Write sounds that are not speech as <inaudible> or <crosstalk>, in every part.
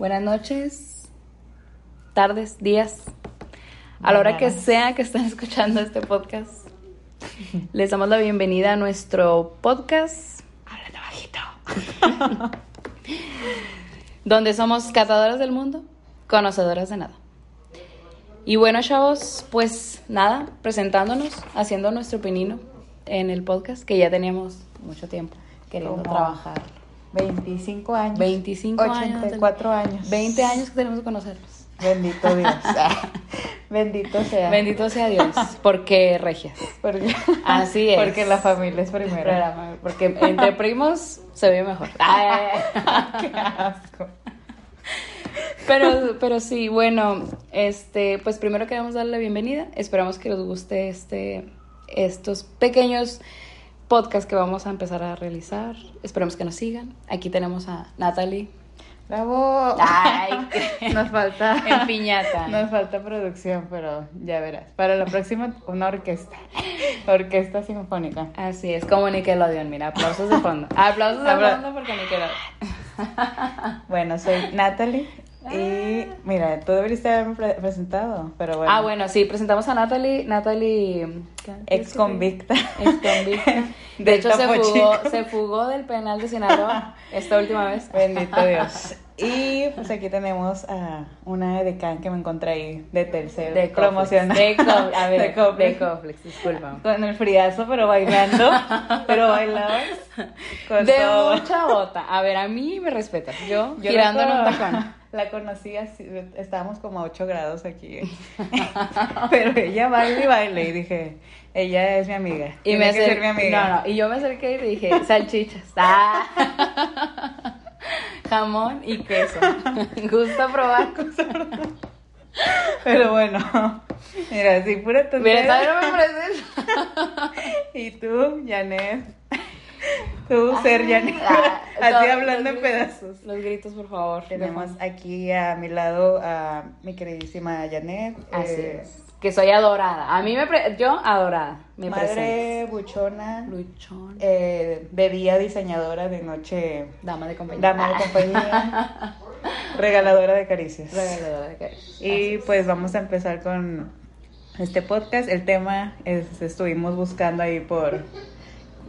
Buenas noches, tardes, días. A la hora que sea que estén <laughs> escuchando este podcast, les damos la bienvenida a nuestro podcast. Háblate bajito. <laughs> donde somos catadoras del mundo, conocedoras de nada. Y bueno, chavos, pues nada, presentándonos, haciendo nuestro pinino en el podcast, que ya teníamos mucho tiempo queriendo trabajar. 25 años. 25 años. 84 años. 20 años que tenemos que conocerlos. Bendito Dios. <laughs> Bendito sea. Bendito sea Dios, porque regias. Porque, Así es. Porque la familia es primero. Porque entre primos se ve mejor. <laughs> Ay, <laughs> Qué asco. Pero, pero sí, bueno, este, pues primero queremos darle la bienvenida. Esperamos que les guste este, estos pequeños podcasts que vamos a empezar a realizar. Esperemos que nos sigan. Aquí tenemos a Natalie. Bravo. Ay, <laughs> Nos falta. <laughs> en piñata. Nos falta producción, pero ya verás. Para la próxima, una orquesta. Orquesta sinfónica. Así es, como Nickelodeon, mira, aplausos de fondo. <laughs> Aplausos de fondo porque Nickelodeon. Bueno, soy Natalie. Y mira, tú deberías haberme pre- presentado, pero bueno. Ah, bueno, sí, presentamos a Natalie, Natalie... Ex convicta. Ex convicta. <laughs> De hecho, se fugó, se fugó del penal de Sinaloa <laughs> esta última vez. Bendito Dios. <laughs> Y pues aquí tenemos a una decán que me encontré ahí de tercero. De promocional. De a ver, De de Coflex. Coflex, disculpa. Con el friazo, pero bailando. pero bailabas con De todo. mucha bota. A ver, a mí me respetas. Yo, Yo girando en un tacón. La conocí así, estábamos como a 8 grados aquí. <laughs> pero ella baila y baila y dije, ella es mi amiga. Y tiene me que ser mi amiga. No, no, y yo me acerqué y le dije, salchichas. Ah. <laughs> Jamón y queso. <laughs> ¿Gusta probar? Pero bueno, mira, si pura Mira, tontería. todavía no me. Y tú, Janet. Tú, ser Janet. Ah, <laughs> Así hablando en pedazos. Los gritos, por favor. Tenemos aquí a mi lado a mi queridísima Janet. Así eh, es. Que soy adorada. A mí me... pre- Yo adorada. Me Madre buchona. presento. Luchón. eh, de día diseñadora, de noche Dama de compañía. dama de compañía. <laughs> regaladora de caricias. Regaladora de caricias. Y pues vamos a empezar con este podcast. El tema es, estuvimos buscando ahí por,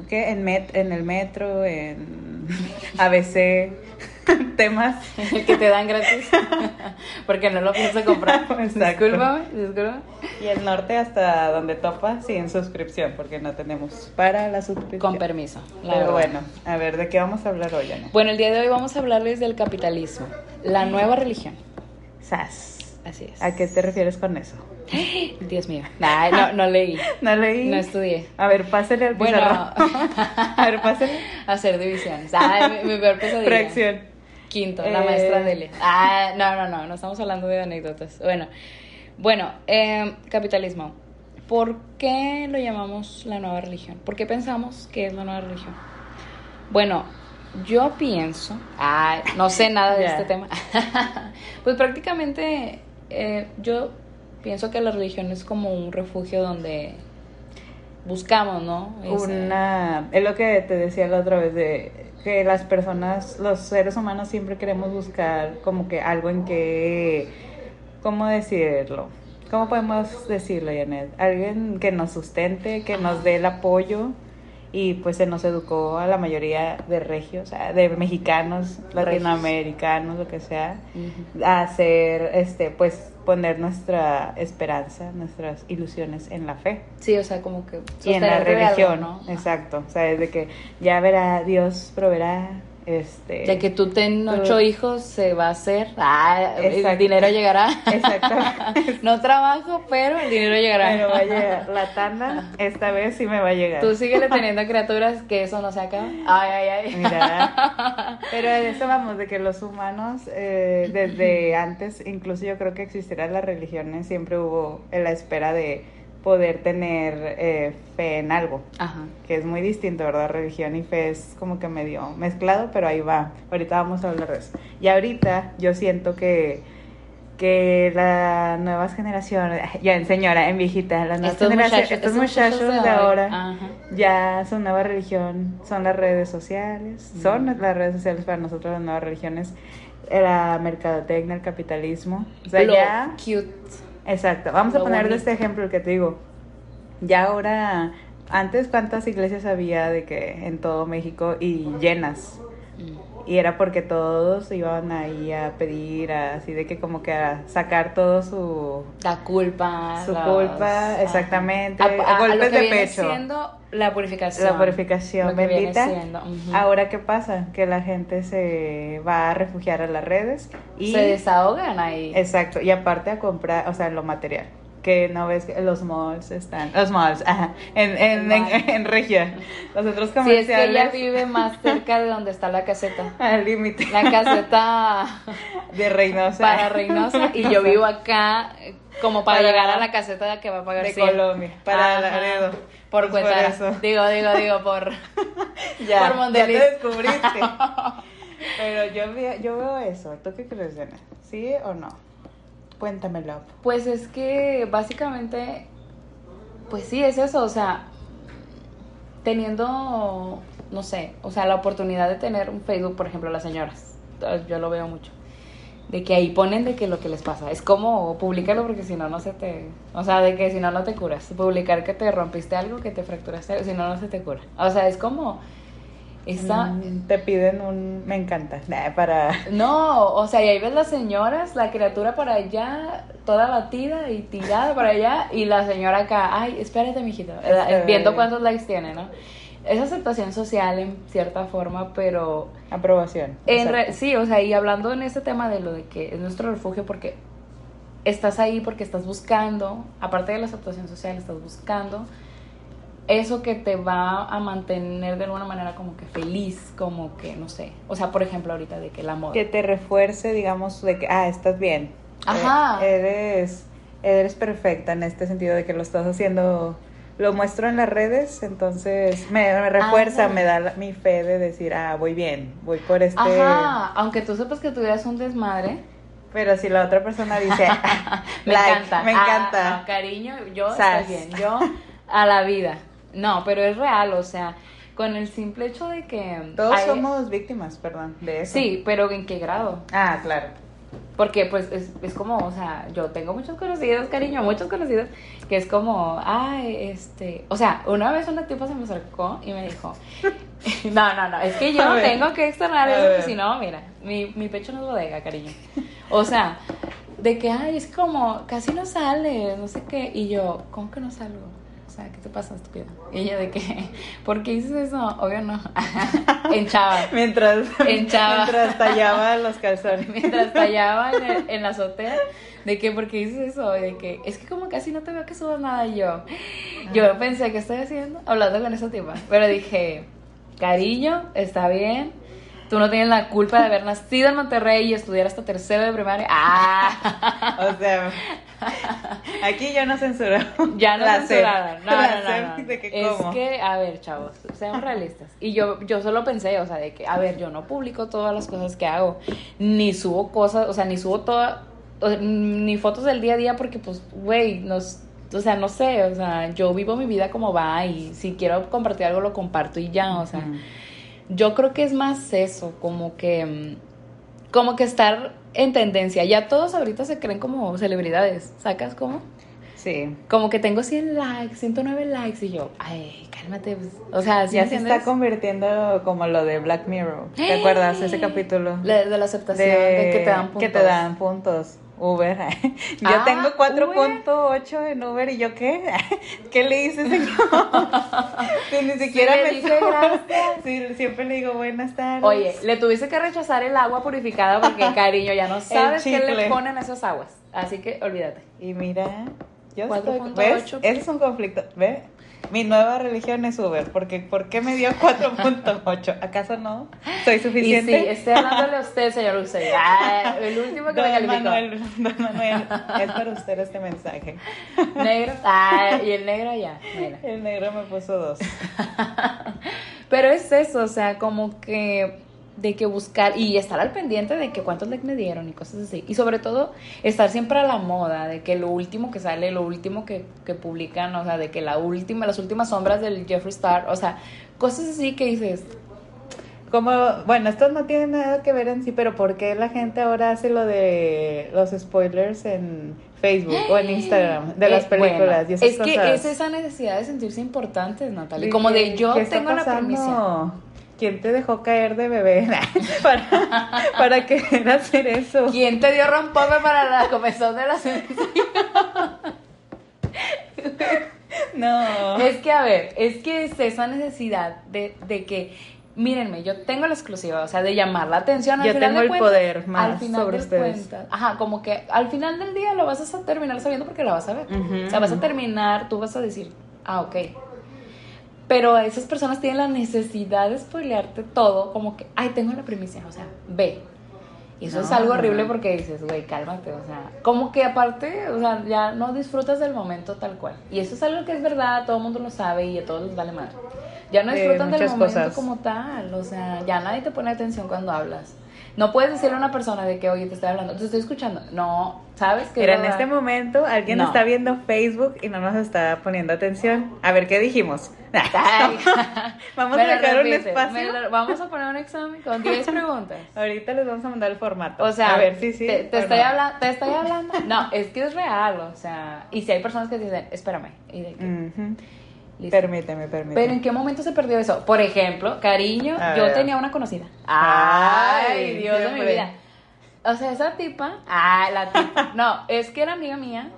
¿qué? En, met, en el metro, en <laughs> ABC, <laughs> temas. <laughs> El que te dan gratis. Porque no lo pienso comprar. Exacto. Discúlpame, discúlpame. Y el norte hasta donde topa sin suscripción, porque no tenemos para la suscripción. Con permiso. Pero verdad. bueno, a ver, ¿de qué vamos a hablar hoy, Ana? Bueno, el día de hoy vamos a hablarles del capitalismo. La nueva religión. SAS. Así es. ¿A qué te refieres con eso? <gasps> Dios mío. Ay, no, no leí. <laughs> No leí. No estudié. A ver, pásale al Bueno. <laughs> A ver, pásale. <laughs> Hacer divisiones. Ay, mi, mi peor pesadilla. Fracción. Quinto, la Eh. maestra Delia. Ah, no, no, no, no estamos hablando de anécdotas. Bueno, bueno, eh, capitalismo. ¿Por qué lo llamamos la nueva religión? ¿Por qué pensamos que es la nueva religión? Bueno, yo pienso, ah, no sé nada de este tema, pues prácticamente eh, yo pienso que la religión es como un refugio donde buscamos, ¿no? Ese- Una, es lo que te decía la otra vez de que las personas, los seres humanos siempre queremos buscar como que algo en que, ¿cómo decirlo? ¿Cómo podemos decirlo, Janet? Alguien que nos sustente, que nos dé el apoyo y pues se nos educó a la mayoría de regios, de mexicanos, latinoamericanos, lo que sea, a hacer, este, pues poner nuestra esperanza, nuestras ilusiones en la fe. Sí, o sea, como que... y en la de algo, religión, ¿no? exacto, o sea, desde que ya verá, Dios proveerá Este, Ya que tú ten tú- ocho hijos, se va a hacer. Ah, el dinero llegará. Exacto. <laughs> no trabajo, pero el dinero llegará. Pero va a llegar la tanda, <laughs> esta vez sí me va a llegar. Tú síguele teniendo criaturas que eso no se acaba. Ay, ay, ay. Mira, <laughs> pero de eso vamos, de que los humanos, eh, desde antes, incluso yo creo que existieran las religiones, siempre hubo en la espera de poder tener eh, fe en algo, Ajá. que es muy distinto, ¿verdad? Religión y fe es como que medio mezclado, pero ahí va. Ahorita vamos a hablar de eso. Y ahorita yo siento que que las nuevas generaciones, <laughs> ya en señora, en viejita, las nuevas Estos generaciones, muchachos- estos muchachos muchachos de ahora, ajá. ya su nueva religión son las redes sociales, son las redes sociales para nosotros las nuevas religiones, la mercadotecnia, el capitalismo, o sea, Lo ya, cute. Exacto, vamos a poner de este ejemplo que te digo, ya ahora, antes cuántas iglesias había de que en todo México y llenas, y era porque todos iban ahí a pedir, a- así de que como que a sacar todo su La culpa. Su los- culpa, exactamente, A- a- a golpes lo que de viene pecho. siendo la purificación. La purificación bendita. siendo, ujú. Ahora, ¿qué pasa? Que la gente se va a refugiar a las redes y... Se desahogan ahí. Exacto, y aparte a comprar, o sea, lo material. Que no ves que los malls están... Los malls, ajá. En, en, en, Mall. en Regia. Los otros Si es comerciales... que ella vive más cerca de donde está la caseta. <laughs> Al límite. La caseta <laughs> De Reynosa. para Reynosa y yo vivo acá como para, Para- llegar a la caseta que va a pagar De 100. Colombia, para Ajá. Laredo. Por Pues por Cuetara. eso. Digo, digo, digo, por... <laughs> ya, por ya te descubriste. Pero yo, yo veo eso. ¿Tú qué crees, Diana? ¿Sí o no? Cuéntamelo. Pues es que básicamente, pues sí, es eso, o sea, teniendo, no sé, o sea, la oportunidad de tener un Facebook, por ejemplo, las señoras, yo lo veo mucho, de que ahí ponen de que lo que les pasa, es como publicarlo porque si no, no se te, o sea, de que si no, no te curas, publicar que te rompiste algo, que te fracturaste si no, no se te cura, o sea, es como, esa... Mm, Te piden un... Me encanta. <laughs> Nah, para... No, o sea, y ahí ves las señoras, la criatura para allá, toda batida y tirada para allá, y la señora acá, ay, espérate, mijito, eh, viendo cuántos likes tiene, ¿no? Es aceptación social en cierta forma, pero Aprobación. en re- sí, o sea, y hablando en este tema de lo de que es nuestro refugio porque estás ahí porque estás buscando, aparte de la aceptación social, estás buscando eso que te va a mantener de alguna manera como que feliz, como que, no sé, o sea, por ejemplo, ahorita de que la moda. Que te refuerce, digamos, de que, ah, estás bien. Ajá. Eh, eres, eres perfecta en este sentido de que lo estás haciendo, lo muestro en las redes, entonces me, me refuerza, Ajá. me da la- mi fe de decir, ah, voy bien, voy por este... Ajá, aunque tú sepas que tuvieras un desmadre, Pero si la otra persona dice, <laughs> me <laughs> like, encanta. me Ah, encanta. no, cariño, yo estoy bien, yo a la vida. No, pero es real, o sea, con el simple hecho de que... Todos hay- somos víctimas, perdón, de eso. Sí, pero ¿en qué grado? Ah, claro. Porque pues es, es como, o sea, yo tengo muchos conocidos, cariño, muchos conocidos, que es como, ay, este, o sea, una vez una tipa se me acercó y me dijo, <laughs> no, no, no, es que yo A ver. tengo que externar eso, porque si no, mira, mi, mi pecho no es bodega, cariño. O sea, de que, ay, es como, casi no sale, no sé qué, y yo, ¿cómo que no salgo? O sea, ¿qué te pasa, estúpida? Y ella de que, <laughs> ¿por qué dices eso? Obvio no. <laughs> en chava. Mientras, En Chava. mientras tallaba <laughs> los calzones. mientras tallaba en, el- en la azotea de que porque dices eso Y de que es que como casi no te veo que subas nada y yo yo pensé ¿qué estoy haciendo hablando con esa tipa pero dije cariño está bien tú no tienes la culpa de haber nacido en Monterrey y estudiar hasta tercero de primaria ah <laughs> O sea, aquí yo no censuro. ya no La censurada. sed. No, La no, no, no. de que Es que, a ver, chavos, seamos realistas. Y yo, yo solo pensé, o sea, de que, a ver, yo no publico todas las cosas que hago, ni subo cosas, o sea, ni subo toda, o- ni fotos del día a día porque, pues, güey, nos, o sea, no sé, o sea, yo vivo mi vida como va y si quiero compartir algo lo comparto y ya, o sea. Yo creo que es más eso, como que, mm, como que estar en tendencia. Ya todos ahorita se creen como celebridades, ¿sacas cómo? Sí. Como que tengo 100 likes, 109 likes y yo, ay, cálmate. pues. O sea, ¿sí ya se está convirtiendo como lo de Black Mirror. ¿Te acuerdas ese capítulo? De, de la aceptación, de, que te dan puntos. que te dan puntos. Uber. <laughs> Yo Ah, tengo 4.8 en Uber y yo qué? <laughs> ¿Qué le hice, señor? <laughs> que ni siquiera me gracias. Sí, siempre le digo buenas tardes. Oye, le tuviste que rechazar el agua purificada porque, cariño, ya no sabes qué le ponen a esas aguas. Así que olvídate. Y mira, yo 4.8. estoy, ¿ves? Ese es un conflicto, ¿ves? Mi nueva religión es Uber, porque ¿por qué me dio 4.8? ¿Acaso no? ¿Soy Y sí, suficiente? estoy hablándole a usted, señor Usted. Ah, el último que me calificó. Manuel, <laughs> don Manuel, es para usted este mensaje. Negro. Ah, y el negro ya. Mira. El negro me puso dos. <laughs> Pero es eso, o sea, como que de que buscar y estar al pendiente de que cuántos likes me dieron y cosas así. Y sobre todo, estar siempre a la moda, de que lo último que sale, lo último que, que publican, o sea, de que la última, las últimas sombras del Jeffree Star, o sea, cosas así que dices, Como, bueno, esto no tiene nada que ver en sí, pero ¿por qué la gente ahora hace lo de los spoilers en Facebook o en <gasps> Instagram de las eh, películas bueno, y esas es cosas? que es esa necesidad de sentirse importantes, Natalia. ¿Y Como de yo tengo la permisión. ¿Quién te dejó caer de bebé <laughs> para, para querer hacer eso? ¿Quién te dio rompope para la comezón de la No. Es que, a ver, es que es esa necesidad de, de que, mírenme, yo tengo la exclusiva, o sea, de llamar la atención. Al Yo final tengo el poder más al final sobre de ustedes. ajá, como que al final del día lo vas a terminar sabiendo porque la vas a ver. Ujú. O sea, vas a terminar, tú vas a decir, ah, ok. Pero esas personas tienen la necesidad de spoilearte todo, como que, ay, tengo la primicia, o sea, ve. Y eso es algo horrible no. porque dices, güey, cálmate, o sea, como que aparte, o sea, ya no disfrutas del momento tal cual. Y eso es algo que es verdad, todo el mundo lo sabe y a todos les vale madre. Ya no disfrutan del momento cosas. como tal, o sea, ya nadie te pone atención cuando hablas. No puedes decirle a una persona de que, oye, te estoy hablando, te estoy escuchando. No, sabes que... Mira, en este momento alguien No. está viendo Facebook y no nos está poniendo atención. A ver, ¿qué dijimos? <laughs> <laughs> Vamos a dejar un espacio. lo- vamos a poner un examen con 10 <laughs> preguntas. Ahorita les vamos a mandar el formato. O sea, a ver, sí, sí. te, estoy no. hablando, te estoy hablando. No, es que es real, o sea, y si hay personas que dicen, espérame, y de que, Ujú. Listo. Permíteme, permíteme. Pero ¿en qué momento se perdió eso? Por ejemplo, cariño, A yo ver. tenía una conocida. Ay, Dios de mi vida. O sea, esa tipa, ah, la tipa. <laughs> No, es que era amiga mía.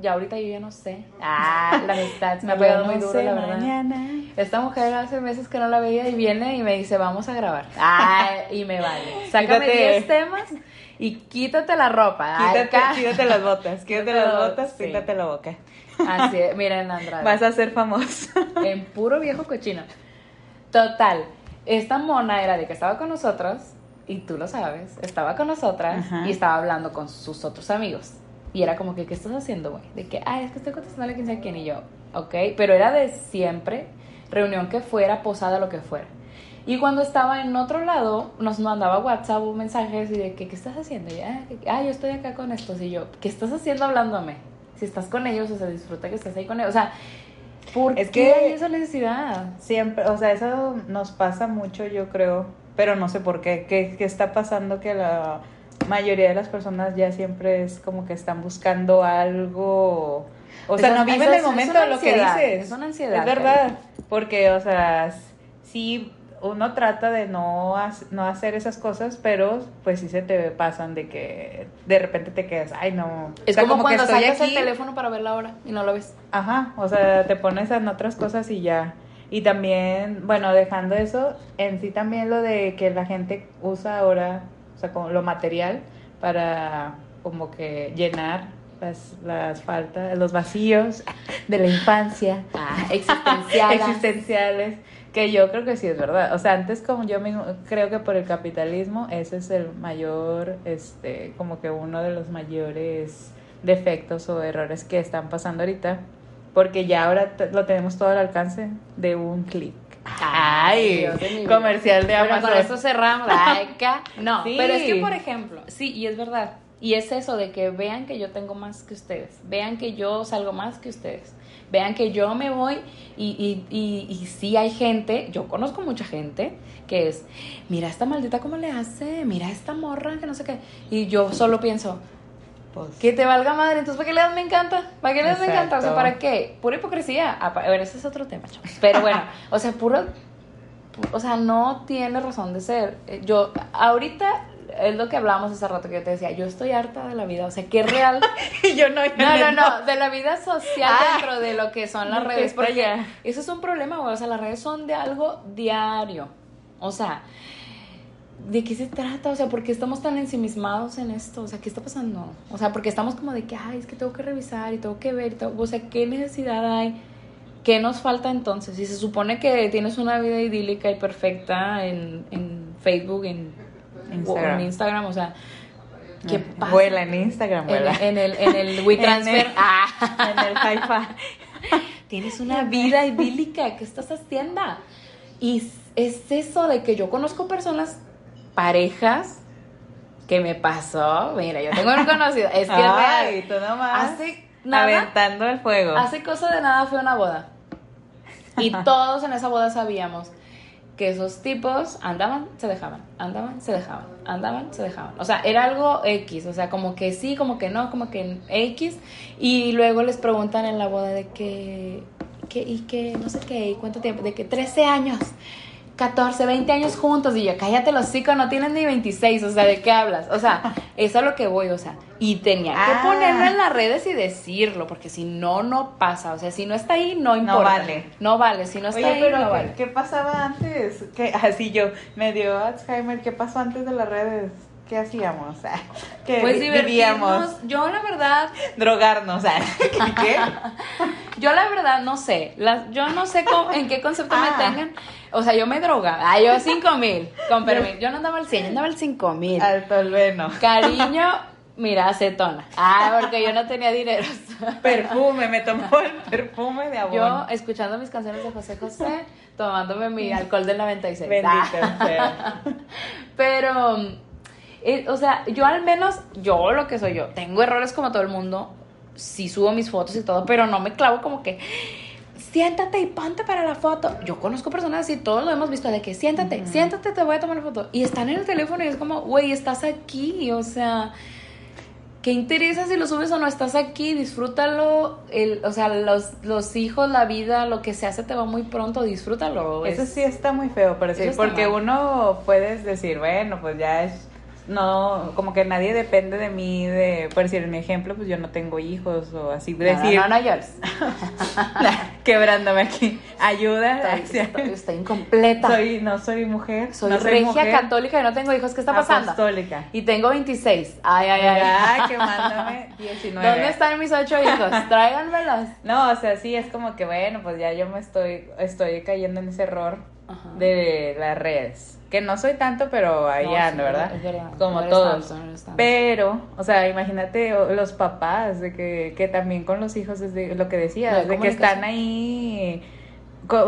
Ya ahorita yo ya no sé. Ah, la amistad se <laughs> me ha pegado no muy duro, sé la verdad. mañana. Esta mujer hace meses que no la veía y viene y me dice, vamos a grabar. Ay, <laughs> y me vale. Sácame Quítate. 10 temas y quítate la ropa. Quítate, quítate las botas, quítate las <laughs> botas, Sí. píntate la boca. Así es, miren, <laughs> Andrade. Vas a ser famoso. <laughs> En puro viejo cochino. Total, esta mona era de que estaba con nosotros, y tú lo sabes, estaba con nosotras Ajá. y estaba hablando con sus otros amigos. Y era como que, ¿qué estás haciendo, güey? De que, ay, es que estoy contestándole a quién sabe quién y yo, ok. Pero era de siempre, reunión que fuera, posada, lo que fuera. Y cuando estaba en otro lado, nos mandaba WhatsApp o mensajes y de que, ¿qué estás haciendo? Y, ah, ah, yo estoy acá con estos. Y yo, ¿qué estás haciendo hablándome? Si estás con ellos, o sea, disfruta que estés ahí con ellos. O sea, ¿por Es qué que- hay esa necesidad? Siempre, o sea, eso nos pasa mucho, yo creo, pero no sé por qué. ¿Qué, qué está pasando que la mayoría de las personas ya siempre es como que están buscando algo? O sea, no viven el momento de lo que dices. es una ansiedad, Es verdad, porque, o sea, sí, uno trata de no, no hacer esas cosas, pero pues sí se te pasan de que de repente te quedas, ay, no. Es O sea, como, cuando que estoy sacas aquí. el teléfono para ver la hora y no lo ves. Ajá, o sea, te pones en otras cosas y ya. Y también, bueno, dejando eso, en sí también lo de que la gente usa ahora, o sea, como lo material para como que llenar las, las faltas, los vacíos de la infancia Ah, existencial. existenciales, <laughs> que yo creo que sí es verdad. O sea, antes como yo mismo, creo que por el capitalismo ese es el mayor, este, como que uno de los mayores defectos o errores que están pasando ahorita, porque ya ahora lo tenemos todo al alcance de un clic. Ay, comercial de Amazon. con esto cerramos. <laughs> No, Sí. pero es que, por ejemplo, sí, y es verdad. Y es eso de que vean que yo tengo más que ustedes. Vean que yo salgo más que ustedes. Vean que yo me voy y, y, y, y sí hay gente, yo conozco mucha gente que es, mira esta maldita cómo le hace, mira esta morra que no sé qué. Y yo solo pienso, Pues, que te valga madre, entonces ¿para qué le das me encanta? ¿Para qué le das me encanta? O sea. ¿para qué? Pura hipocresía. Ah, A ver, ese es otro tema, chavos. Pero bueno, o sea, puro, pu- o sea, no tiene razón de ser. Eh, Yo, ahorita, es lo que hablábamos hace rato que yo te decía, yo estoy harta de la vida, o sea, es real. <laughs> Y yo no, yo No, no, no, de la vida social Ah. dentro de lo que son las <laughs> redes, porque ya. eso es un problema, güey, o sea, las redes son de algo diario, o sea, ¿de qué se trata? O sea, ¿por qué estamos tan ensimismados en esto? O sea, ¿qué está pasando? O sea, porque estamos como de que, ay, es que tengo que revisar y tengo que ver, y todo. o sea, ¿qué necesidad hay? ¿Qué nos falta entonces? Si se supone que tienes una vida idílica y perfecta en, en Facebook, en Instagram. en Instagram, o sea, ¿qué Ah, pasa? Vuela en Instagram, vuela. en el, en el WeTransfer. <laughs> En el- Ah. en el. <laughs> Tienes una <laughs> vida idílica, ¿qué estás haciendo? Y es eso de que yo conozco personas, parejas, que me pasó. Mira, yo tengo un conocido, es que Ay, real. tú nomás. Hace nada, Aventando el fuego. hace cosa de nada fue una boda. Y todos en esa boda sabíamos que esos tipos andaban, se dejaban, andaban, se dejaban, andaban, se dejaban. O sea, era algo X, o sea, como que sí, como que no, como que X. Y luego les preguntan en la boda de que, que y que, no sé qué, y cuánto tiempo, de que 13 años. 14, 20 años juntos y yo, cállate los chicos, no tienes ni 26, o sea, ¿de qué hablas? O sea, <laughs> eso es lo que voy, o sea, y tenía que Ah. ponerlo en las redes y decirlo, porque si no, no pasa, o sea, si no está ahí, no importa. vale. No vale, si no está Oye, ahí, pero no ¿qué, vale. qué pasaba antes? ¿Qué? <laughs> Así yo, me dio Alzheimer. ¿Qué pasó antes de las redes? ¿Qué hacíamos? <laughs> ¿Qué Pues vi- divertirnos, yo la verdad, Drogarnos. <laughs> ¿Qué? <laughs> yo la verdad no sé, las, yo no sé cómo- en qué concepto Ah. me tengan, o sea, yo me drogaba, ah, yo cinco mil, con permiso, yo no andaba al 100, yo andaba al cinco mil. Alto el veno. Cariño, mira, acetona. Ah, porque yo no tenía dinero. Perfume, me tomó el perfume de Yo abono. escuchando mis canciones de José José, tomándome mi alcohol del 96. Bendito Ah. sea. Pero, eh, o sea, yo al menos, yo lo que soy yo, tengo errores como todo el mundo, sí subo mis fotos y todo, pero no me clavo como que, siéntate y ponte para la foto. Yo conozco personas así, todos lo hemos visto, de que siéntate, siéntate, te voy a tomar la foto. Y están en el teléfono y es como, güey, estás aquí, o sea... ¿Qué interesa si lo subes o no? Estás aquí, disfrútalo. El, o sea, los, los hijos, la vida, lo que se hace te va muy pronto, disfrútalo. Eso es- sí está muy feo, pero sí, porque mal. uno puedes decir, bueno, pues ya es, no, como que nadie depende de mí, de, por decir, en mi ejemplo, pues yo no tengo hijos o así, No, decir, no, no, no llores. <laughs> quebrándome aquí, ayuda, Estoy, <laughs> estoy- estoy incompleta. Soy, soy, no soy mujer, no regia mujer, católica y no tengo hijos. ¿Qué está pasando? apostólica. Y tengo 26. Ay, ay, ay. Ay, quemándome 19. ¿Dónde están mis ocho hijos? <laughs> Tráiganmelos. No, o sea, sí, es como que bueno, pues ya yo me estoy, estoy cayendo en ese error Ajá. de las redes. Que no soy tanto, pero ahí No, ando, sí, ¿verdad? es verdad. Como No todos. tanto, no. Pero, o sea, imagínate los papás, de que, que también con los hijos, es de, lo que decías, de que están ahí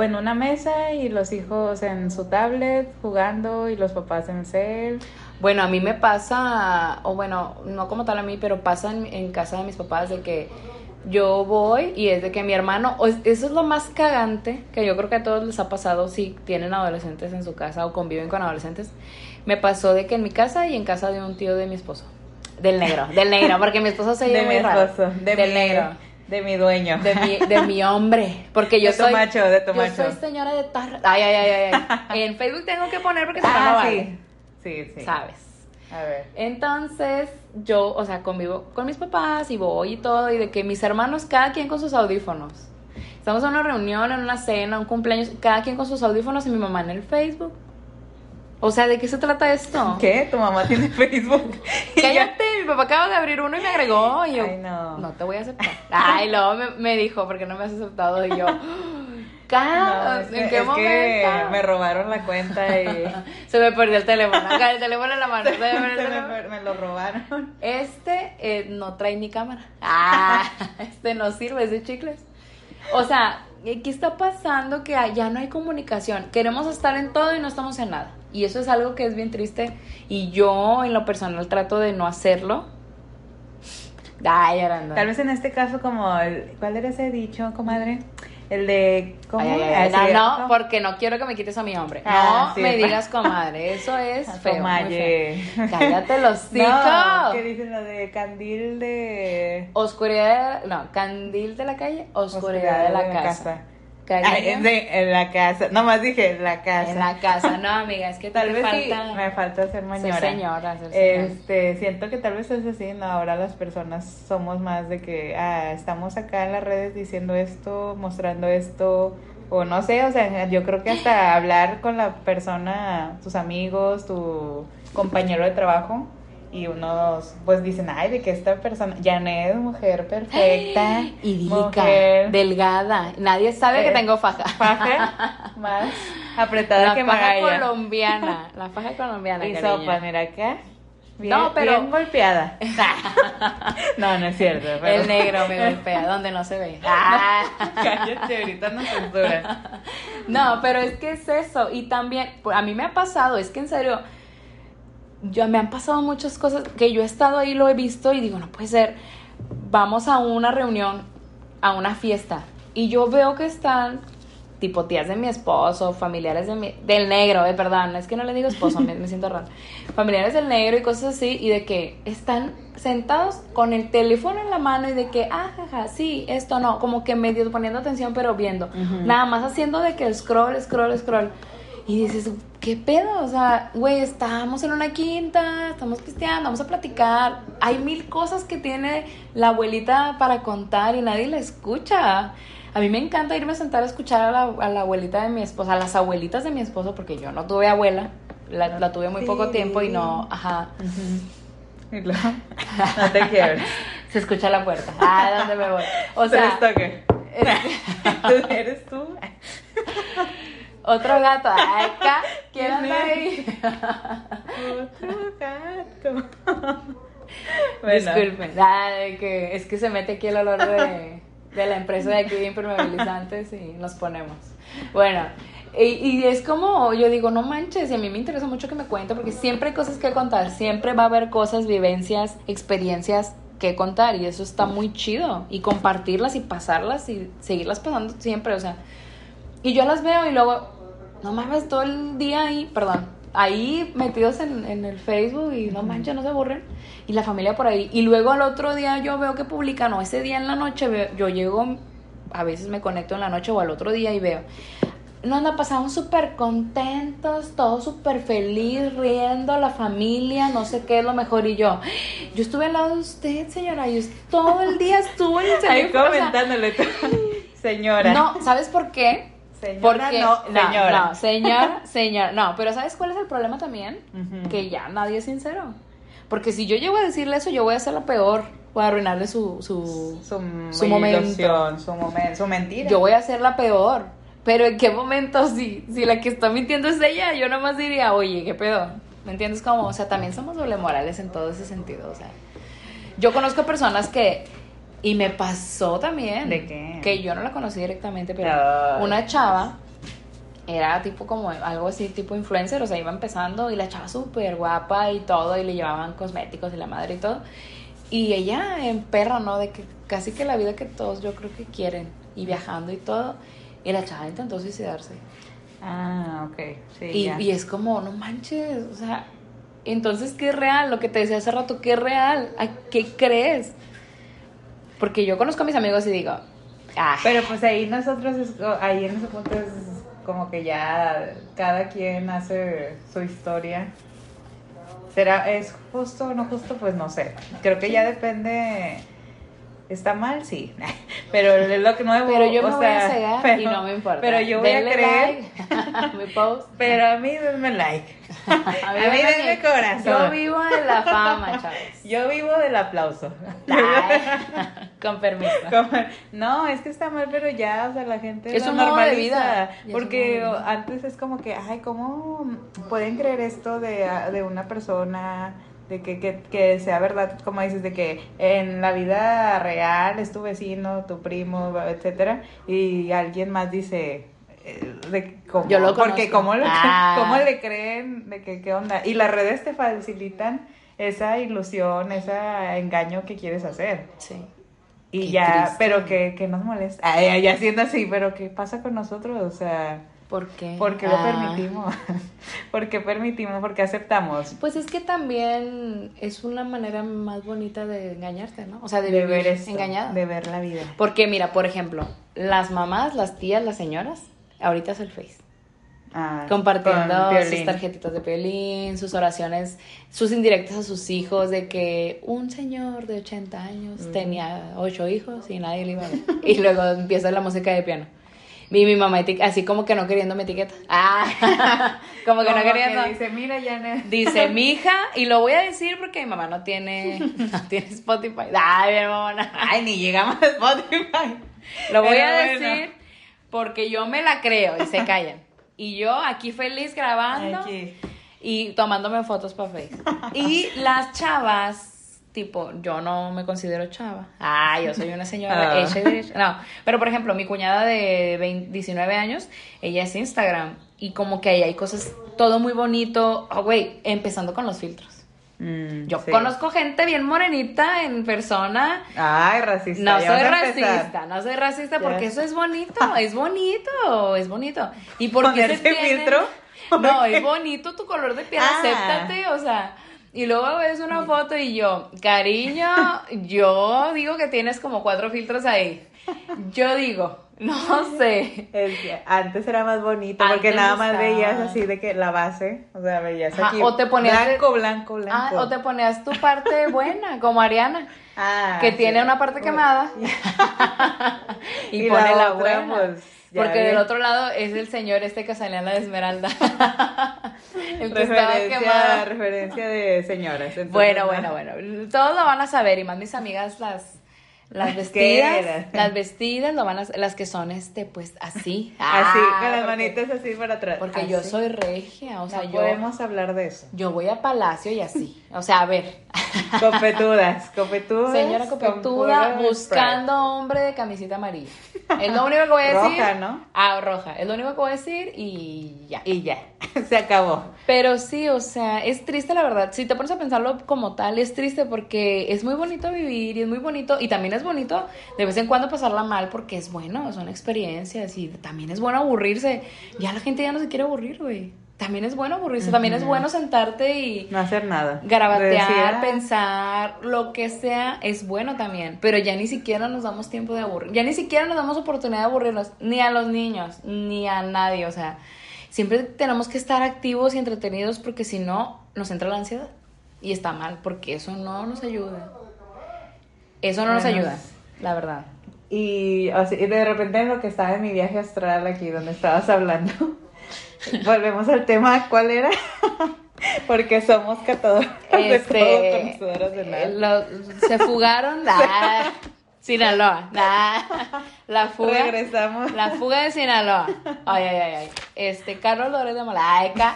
en una mesa y los hijos en su tablet jugando y los papás en el cel. Bueno, a mí me pasa, o bueno, no como tal a mí, pero pasa en, en casa de mis papás de que yo voy y es de que mi hermano, eso es lo más cagante que yo creo que a todos les ha pasado si tienen adolescentes en su casa o conviven con adolescentes. Me pasó de que en mi casa y en casa de un tío de mi esposo. Del negro, del negro, porque mi esposo se <laughs> De lleva mi muy raro. esposo, de del mi, negro. de mi dueño. De mi, de mi hombre, porque yo De tu soy macho, de tu yo macho. soy señora de tarra. Ay, ay, ay, ay, ay. En Facebook tengo que poner porque no ah, vale. sí. Sí, sí. ¿Sabes? A ver. Entonces, yo, o sea, convivo con mis papás y voy y todo, y de que mis hermanos, cada quien con sus audífonos. Estamos en una reunión, en una cena, un cumpleaños, cada quien con sus audífonos y mi mamá en el Facebook. O sea, ¿de qué se trata esto? <laughs> ¿Qué? ¿Tu mamá tiene Facebook? <laughs> Cállate, mi papá acaba de abrir uno y me agregó. Y yo, Ay, no. no te voy a aceptar. Ay, luego me, me dijo, porque no me has aceptado? Y yo, <laughs> No, "Ca- es ¿en que, qué es que momento? me robaron la cuenta y <laughs> Se me perdió el teléfono. Acá el teléfono en la mano. <laughs> Se me se me, teléfono. per- me lo robaron. Este eh, no trae ni cámara. Ah, <laughs> este no sirve, es de chicles. O sea, ¿qué está pasando? Que ya no hay comunicación. Queremos estar en todo y no estamos en nada. Y eso es algo que es bien triste. Y yo, en lo personal, trato de no hacerlo. Ay, Aranda. Tal vez en este caso como el, ¿cuál era ese dicho, comadre? El de ¿cómo? Ay, ay, ay, Así, no, porque no quiero que me quites a mi hombre. Ah, no sí, me digas comadre, eso es <laughs> feo. muy feo. Cállate los <laughs> cinco. No, ¿qué dicen lo de candil de Oscuridad, de- no, candil de la calle, oscuridad, de la, casa. Cariño. en la casa, nomás dije en la casa. En la casa, no, amiga, es que tal vez falta... sí, me falta ser señora. Ser señora, ser señora. Este, siento que tal vez es así, no, ahora las personas somos más de que, ah, estamos acá en las redes diciendo esto, mostrando esto, o no sé, o sea, yo creo que hasta hablar con la persona, tus amigos, tu compañero de trabajo, y unos pues dicen, ay, de que esta persona, Janet, mujer perfecta, <gasps> idílica, delgada, nadie sabe que eh, tengo faja. Faja <laughs> más apretada la que faja colombiana, <laughs> la faja colombiana. Y sopa, mira acá. Bien, no, pero bien golpeada. <laughs> no, no es cierto. El negro me golpea, donde no se ve. Ah. Cállate, ahorita no censura. No, pero es que es eso. Y también, a mí me ha pasado, es que en serio, yo, me han pasado muchas cosas que yo he estado ahí, lo he visto y digo, no puede ser, vamos a una reunión, a una fiesta, y yo veo que están tipo tías de mi esposo, familiares de mi, del negro, eh, perdón, es que no le digo esposo, me, siento raro, <laughs> familiares del negro y cosas así, y de que están sentados con el teléfono en la mano y de que, ah, jaja, sí, esto no, como que medio poniendo atención pero viendo, nada más haciendo de que el scroll, scroll, scroll. Y dices, ¿qué pedo? O sea, güey, estamos en una quinta, estamos pisteando, vamos a platicar. Hay mil cosas que tiene la abuelita para contar y nadie la escucha. A mí me encanta irme a sentar a escuchar a la, abuelita de mi esposa, a las abuelitas de mi esposo, porque yo no tuve abuela, la, tuve muy poco tiempo y no, ajá. <laughs> No te quiebres. Se escucha la puerta. Ah, ¿dónde me voy? O sea, <laughs> ¿Tú eres tú? <laughs> Otro gato. <laughs> Acá. ¿Quién anda ahí? Otro gato. <laughs> Disculpen. Ah, que es que se mete aquí el olor de, de la empresa de aquí de impermeabilizantes y nos ponemos. Bueno, y, y, es como, yo digo, no manches, y a mí me interesa mucho que me cuente, porque siempre hay cosas que contar, siempre va a haber cosas, vivencias, experiencias que contar, y eso está muy chido, y compartirlas y pasarlas y seguirlas pasando siempre, o sea, y yo las veo y luego, no mames, todo el día ahí, perdón, ahí metidos en, en el Facebook y no manches, no se aburren. Y la familia por ahí. Y luego al otro día yo veo que publican, o ese día en la noche, yo llego, a veces me conecto en la noche o al otro día y veo. Nos anda pasando súper contentos, todos súper feliz, riendo, la familia, no sé qué es lo mejor. Y yo, yo estuve al lado de usted, señora, yo todo el día estuve en el. Ahí comentándole, <laughs> señora. No, ¿sabes por qué? Señora, Porque, no, señora. No, señor, señor. No, pero ¿sabes cuál es el problema también? Que ya nadie es sincero. Porque si yo llego a decirle eso, yo voy a ser la peor. Voy a arruinarle su, su, su, su momento. Su, momento, su mentira. Yo voy a ser la peor. Pero ¿en qué momento si, si la que está mintiendo es ella? Yo nomás diría, oye, ¿qué pedo? ¿Me entiendes cómo? O sea, también somos doble morales en todo ese sentido. O sea, yo conozco personas que y me pasó también. ¿De qué? Que yo no la conocí directamente, pero una chava era tipo como algo así, tipo influencer, o sea, iba empezando y la chava súper guapa y todo, y le llevaban cosméticos y la madre y todo. Y ella en perro, ¿no? De que casi que la vida que todos yo creo que quieren, y viajando y todo. Y la chava intentó suicidarse. Ah, ok. Sí, y, y es como, no manches, o sea, entonces, ¿qué es real? Lo que te decía hace rato, ¿qué es real? ¿A qué crees? Porque yo conozco a mis amigos y digo, ah. Pero pues ahí nosotros, ahí en ese punto es como que ya cada quien hace su historia. ¿Será, es justo o no justo? Pues no sé. Creo que ya depende ¿Está mal? Sí. <laughs> Pero es lo que no me Pero yo me voy a cegar y no me importa. Pero yo voy a creer. Like, <laughs> mi post. Pero a mí denme like. <laughs> a mí, denme corazón. Yo vivo de la fama, Chávez. Yo vivo del aplauso. Con permiso. <laughs> no, es que está mal, pero ya, o sea, la gente es un de vida. Porque antes es como que, ay, ¿cómo pueden creer esto de, de una persona? de que, que, que, sea verdad, como dices, de que en la vida real es tu vecino, tu primo, etcétera, y alguien más dice, eh, de cómo, Yo lo porque cómo, le, ah. <laughs> cómo le creen, de que qué onda, y las redes te facilitan esa ilusión, ese engaño que quieres hacer. Sí. Y ya, pero que, que nos molesta, ay, ya siendo así, pero ¿qué pasa con nosotros? O sea ¿Por qué? Porque lo Ah. permitimos. <laughs> Porque permitimos, porque aceptamos. Pues es que también es una manera más bonita de engañarte, ¿no? O sea, de, De vivir ver esto, engañada. de ver la vida. Porque mira, por ejemplo, las mamás, las tías, las señoras, ahorita es el Face. Ah, compartiendo sus tarjetitas de violín, sus oraciones, sus indirectas a sus hijos de que un señor de 80 años tenía ocho hijos y nadie le iba a ver. <laughs> y luego empieza la música de piano. Y mi mamá así como que no queriendo mi etiqueta. <laughs> Ah, <laughs> como que no queriendo. dice, mira, Janet. Dice mi hija, y lo voy a decir porque mi mamá no tiene, no tiene Spotify. Ay, mi mamá no. Ay, ni llegamos a Spotify. Lo voy Pero a bueno. decir porque yo me la creo y se callan. Y yo aquí feliz grabando Aquí. y tomándome fotos para Facebook. Y las chavas, tipo, yo no me considero chava. Ah, yo soy una señora Ah. hecha y derecha. No, pero por ejemplo, mi cuñada de 20 19 años, ella es Instagram. Y como que ahí hay cosas, todo muy bonito. Oh, güey, empezando con los filtros. Mm, Yo sí. conozco gente bien morenita en persona. Ay, racista. No soy racista, no soy racista porque eso es bonito, <laughs> es bonito, es bonito. ¿Y por qué se ¿Ponerse tiene- filtro? No, es bonito tu color de piel, Ah. acéptate, o sea. Y luego ves una foto y yo, cariño, <laughs> yo digo que tienes como cuatro filtros ahí. Yo digo, no sé. Es que antes era más bonito Antes porque nada más estaba. veías así de que la base, o sea, veías Ajá, aquí o te ponías blanco, blanco, blanco. Ah, o te ponías tu parte <laughs> buena, como Ariana, Ah, que sí. tiene una parte quemada <laughs> <laughs> y, Y pone la la, otra, buena. pues, Porque vi. del otro lado es el señor este que salía en la de Esmeralda. el que estaba referencia, quemado. referencia de señoras. entonces, Bueno, ¿no? bueno, bueno. Todos lo van a saber y más mis amigas las las vestidas, las vestidas lo van a las que son este pues así. <laughs> Así, Ah, con las manitas así para atrás. Porque yo Así. soy regia, o sea, no yo podemos hablar de eso. yo voy a palacio y así. O sea, a ver. <laughs> Copetudas, copetudas. Señora copetuda buscando hombre de camisita amarilla. Es lo único que voy a decir. Roja, ¿no? Ah, roja. Es lo único que voy a decir y ya. Y ya, <laughs> se acabó. Pero sí, o sea, es triste la verdad. Si te pones a pensarlo como tal, es triste porque es muy bonito vivir y es muy bonito. Y también es bonito de vez en cuando pasarla mal porque es bueno, son experiencias y también es bueno aburrirse. Ya la gente ya no se quiere aburrir, güey. También es bueno aburrirse, también es bueno sentarte y No hacer nada. garabatear, ah, pensar, lo que sea, es bueno también. Pero ya ni siquiera nos damos tiempo de aburrir. Ya ni siquiera nos damos oportunidad de aburrirnos, ni a los niños, ni a nadie. O sea, siempre tenemos que estar activos y entretenidos porque si no, nos entra la ansiedad. Y está mal, porque eso no nos ayuda. Eso no nos ayuda, la verdad. Y, así, y de repente en lo que estaba en mi viaje astral aquí donde estabas hablando, <laughs> volvemos al tema, ¿cuál era? <laughs> Porque somos catadoras de Este, todo, conocedoras de nada. eh, lo- se fugaron. <laughs> Ah, Sinaloa. La fuga. Regresamos. La fuga de Sinaloa. Ay, ay, ay, ay. Este, Carlos Lórez de Malaica.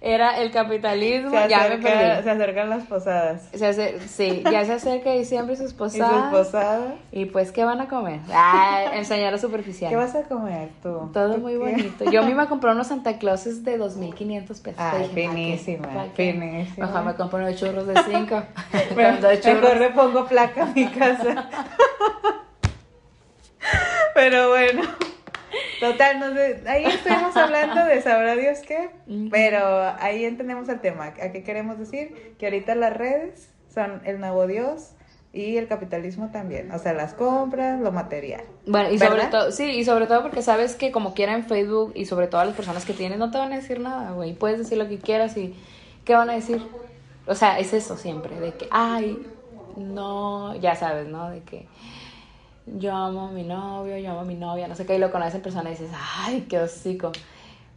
Era el capitalismo. Se, ya me acerca- perdí. se acercan las posadas. Se hace- sí, ya se acerca diciembre <laughs> y sus ¿Y posadas. sus posadas? Y pues, ¿qué van a comer? Ah, enseñar a superficial. ¿Qué vas a comer tú? Todo ¿Tú muy qué? bonito. Yo misma compré unos Santa Clauses de 2.500 pesos. Ay, Dije, finísima, ¿Para qué? finísima. Mejor me compré unos churros de <laughs> 5. Me- <laughs> Mejor le pongo placa a mi casa. Pero bueno. Total, no sé, ahí estuvimos hablando de sabrá Dios qué, pero ahí entendemos el tema. ¿A qué queremos decir? Que ahorita las redes son el nuevo Dios y el capitalismo también. O sea, las compras, lo material. Bueno, y sobre todo, sí, y sobre todo porque sabes que como quiera en Facebook y sobre todo a las personas que tienes no te van a decir nada, güey. Puedes decir lo que quieras y ¿qué van a decir? O sea, es eso siempre, de que, ay, no, ya sabes, ¿no? De que yo amo a mi novio, yo amo a mi novia, no sé qué, y lo conoces en persona y dices, ay, qué hocico.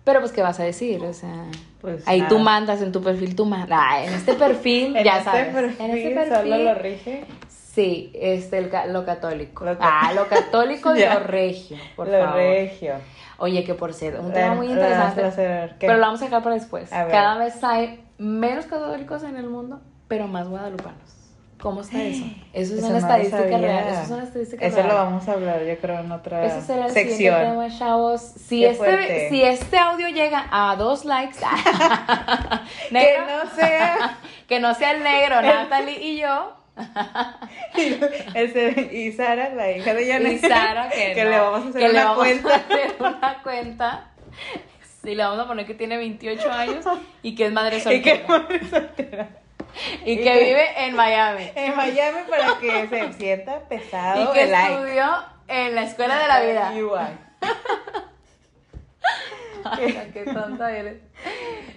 Pero pues, ¿qué vas a decir? O sea, Pues, ahí tú mandas, en tu perfil tú mandas. Ah, en este perfil, <laughs> En ya este sabes. perfil en este solo perfil lo rige Sí, este, el lo católico. Lo ca- ah, lo católico y <laughs> lo regio, por lo favor. regio. Oye, que por cierto, un tema muy interesante. pero lo vamos a dejar para después. Cada vez hay menos católicos en el mundo, pero más guadalupanos. ¿Cómo está <gasps> eso? Eso es Eso una no estadística real. Eso es una estadística Eso real. lo vamos a hablar, yo creo, en otra Ese será el sección. tema, chavos. Si este, si este audio llega a dos likes, <laughs> Que no sea <laughs> que no sea el negro, <laughs> Natalie y yo, y Sara, la hija de Janet, y Sara que, que no, le vamos a hacer que le una vamos a cuenta. hacer una cuenta Sí, le vamos a poner que tiene 28 años y que es madre Y soltera. que madre soltera. <laughs> Y y que que- vive en Miami. <laughs> En Miami para que se sienta pesado Y que like. estudió en la escuela de la vida. <laughs> Ay, qué tonta eres.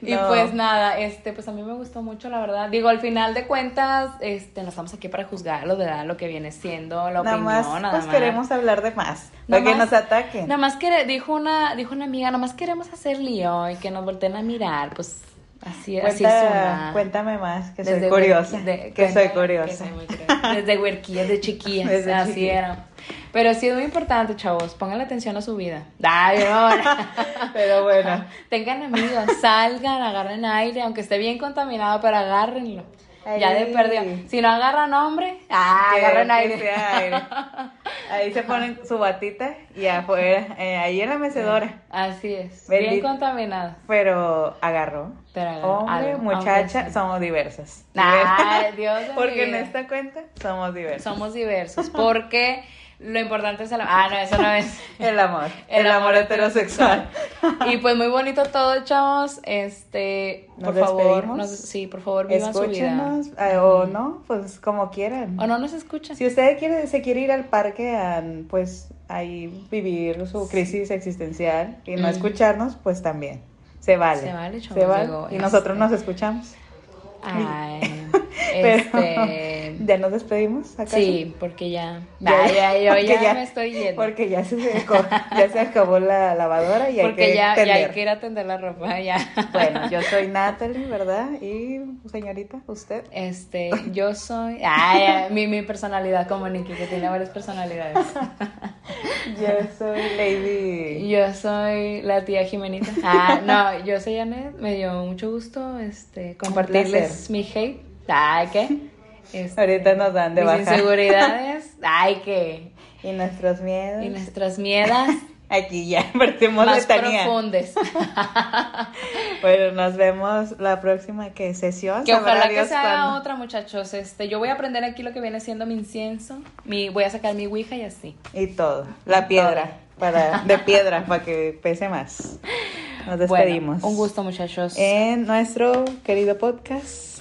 Y pues nada, este, pues a mí me gustó mucho, la verdad. Digo, al final de cuentas, este, no estamos aquí para juzgarlo, ¿verdad? Lo que viene siendo la Nada opinión, más, nada pues más. queremos hablar de más. Nada Para que nos ataquen. Nada más que dijo una, dijo una amiga, nada más queremos hacer lío y que nos volteen a mirar, pues así, así es Cuenta- una. Cuéntame más, que soy curiosa. de- que soy curiosa. que. Desde huerquillas, de chiquillas, Desde así chiquilla. era. Pero sí es muy importante, chavos, pongan atención a su vida. Ay. <laughs> Pero bueno. Tengan amigos, salgan, agarren aire, aunque esté bien contaminado, pero agárrenlo. Ya de perdido. Si no agarran hombre, ah, que aire. aire. <laughs> Ahí se ponen su batita y afuera, eh, ahí en la mecedora. Así es. Bien Bendito. contaminado. Pero agarró. Pero agarró Hombre, algo, muchacha, somos diversas. Ay, <laughs> Dios Porque en esta cuenta somos diversas. Somos diversos. Porque lo importante es el Ah, no, eso no es. <laughs> El amor. El <laughs> El, amor amor heterosexual. <laughs> Y pues muy bonito todo, chavos. Este, Nos por favor, nos- sí, por favor, vivan su vida. Escúchenos, eh, o no, pues como quieran. O no nos escuchan. Si usted quiere, se quiere ir al parque a, pues, ahí vivir su crisis existencial y no Mm. escucharnos, pues también. Se vale. Se vale, chavos, Se vale. digo, y nosotros este- nos escuchamos. Ay, Pero este, ya nos despedimos acá. sí, porque ya, Ya, ya, yo ya, me estoy yendo. Porque ya se, acabó, ya se acabó la lavadora y hay que ya, ya hay que ir a tender la ropa, <laughs> ya. Bueno, yo soy Natalie, ¿verdad? Y señorita, usted. Este, yo soy, ay, ay, mi, mi personalidad como Nikki, que tiene varias personalidades. <laughs> Yo soy Lady. Yo soy la tía Jimenita. Ah, no, yo soy Janet. Me dio mucho gusto este, compartirles mi hate. Ay, ¿qué? Este, Ahorita nos dan de mis baja. inseguridades. <laughs> Ay, ¿qué? Y nuestros miedos. Y nuestras miedas <laughs> Aquí ya partimos más letanía. profundas. <laughs> Bueno, nos vemos la próxima que sesión. Que ojalá que sea cuándo. otra, muchachos. Este, yo voy a aprender aquí lo que viene siendo mi incienso. Mi, voy a sacar mi ouija y así. Y todo. La piedra. Para, de piedra, para que pese más. Nos despedimos. Bueno, un gusto, muchachos. En nuestro querido podcast.